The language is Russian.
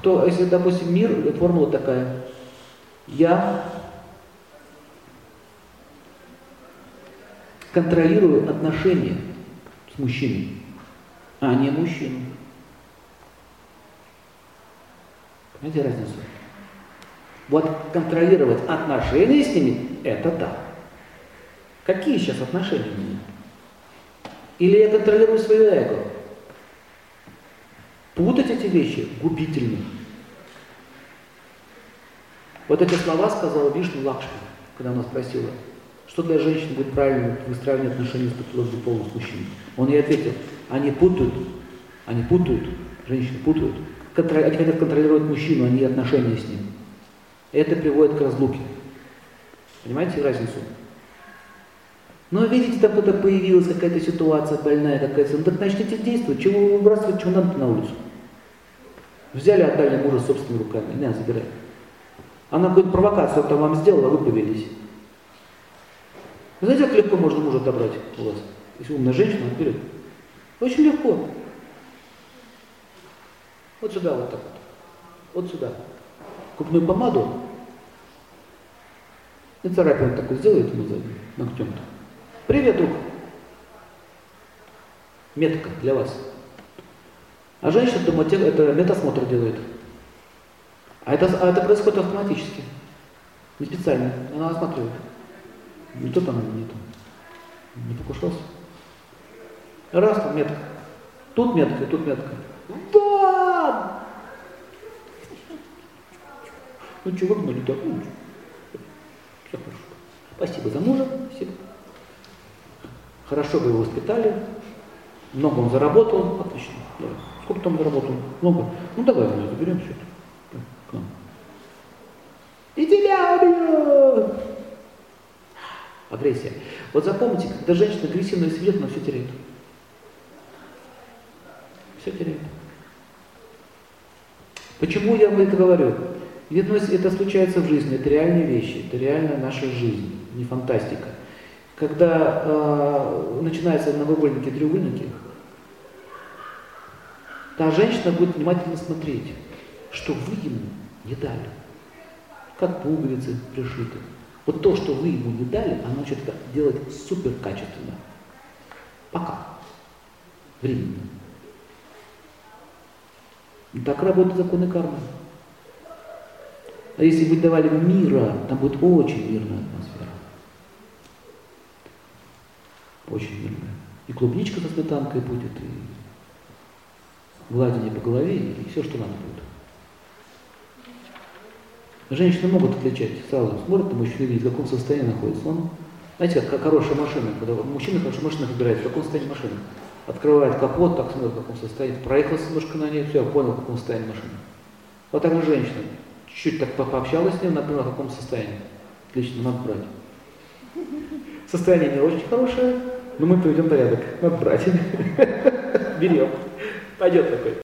Кто, если, допустим, мир, формула такая. Я контролирую отношения с мужчиной, а не мужчину. Понимаете разницу? Вот контролировать отношения с ними – это да. Какие сейчас отношения у меня? Или я контролирую свое эго? Путать эти вещи губительно. Вот эти слова сказала Вишну Лакшми, когда она спросила, что для женщин будет правильно выстраивание отношений с противоположным мужчиной. Он ей ответил, они путают, они путают, женщины путают, они хотят контролировать мужчину, а не отношения с ним. Это приводит к разлуке. Понимаете разницу? Но видите, там кто-то появилась какая-то ситуация больная какая-то, ну так начните действовать. Чего вы выбрасываете, чего надо на улицу? Взяли, отдали мужа собственными руками, не, забирай. Она какую-то провокацию там вам сделала, вы повелись. Знаете, как легко можно мужа отобрать у вас? Если умная женщина, вперед. Очень легко. Вот сюда вот так вот. Вот сюда. Купную помаду. И царапину такой сделает ему ногтем-то. Привет, друг. Метка для вас. А женщина дома это метасмотр делает. А это, а это происходит автоматически. Не специально. Она осматривает. Не то там, не то. Не покушался. Раз там метка. Тут метка, тут метка. Да! Ну что, выгнали так? Ну, все хорошо. Спасибо за мужа. Спасибо. Хорошо вы его воспитали. Много он заработал. Отлично. Давай. Сколько там заработал? Много. Ну давай мы заберем все это. К нам. И тебя убью! Агрессия. Вот запомните, когда женщина агрессивно себя ведет, она все теряет. Все теряет. Почему я вам это говорю? Ведь это случается в жизни, это реальные вещи, это реальная наша жизнь, не фантастика. Когда э, начинаются многоугольники, треугольники, та женщина будет внимательно смотреть, что вы ему не дали. Как пуговицы пришиты. Вот то, что вы ему не дали, оно начнет делать супер качественно. Пока. Временно. Так работают законы кармы. А если вы давали мира, там будет очень мирная атмосфера. Очень мирная. И клубничка со сметанкой будет, и гладение по голове, и все, что надо будет. Женщины могут отличать, сразу смотрят на мужчину, видят, в каком состоянии находится он. Знаете, как хорошая машина, когда мужчина хорошо машину выбирает, в каком состоянии машина. Открывает капот, так смотрит, в каком состоянии. Проехался немножко на ней, все, понял, в каком состоянии машина. Вот так и женщина. Чуть-чуть так пообщалась с ним, она поняла, в каком состоянии. Отлично, надо брать. Состояние не очень хорошее, но мы приведем порядок. Надо брать. Берем. Пойдет такой.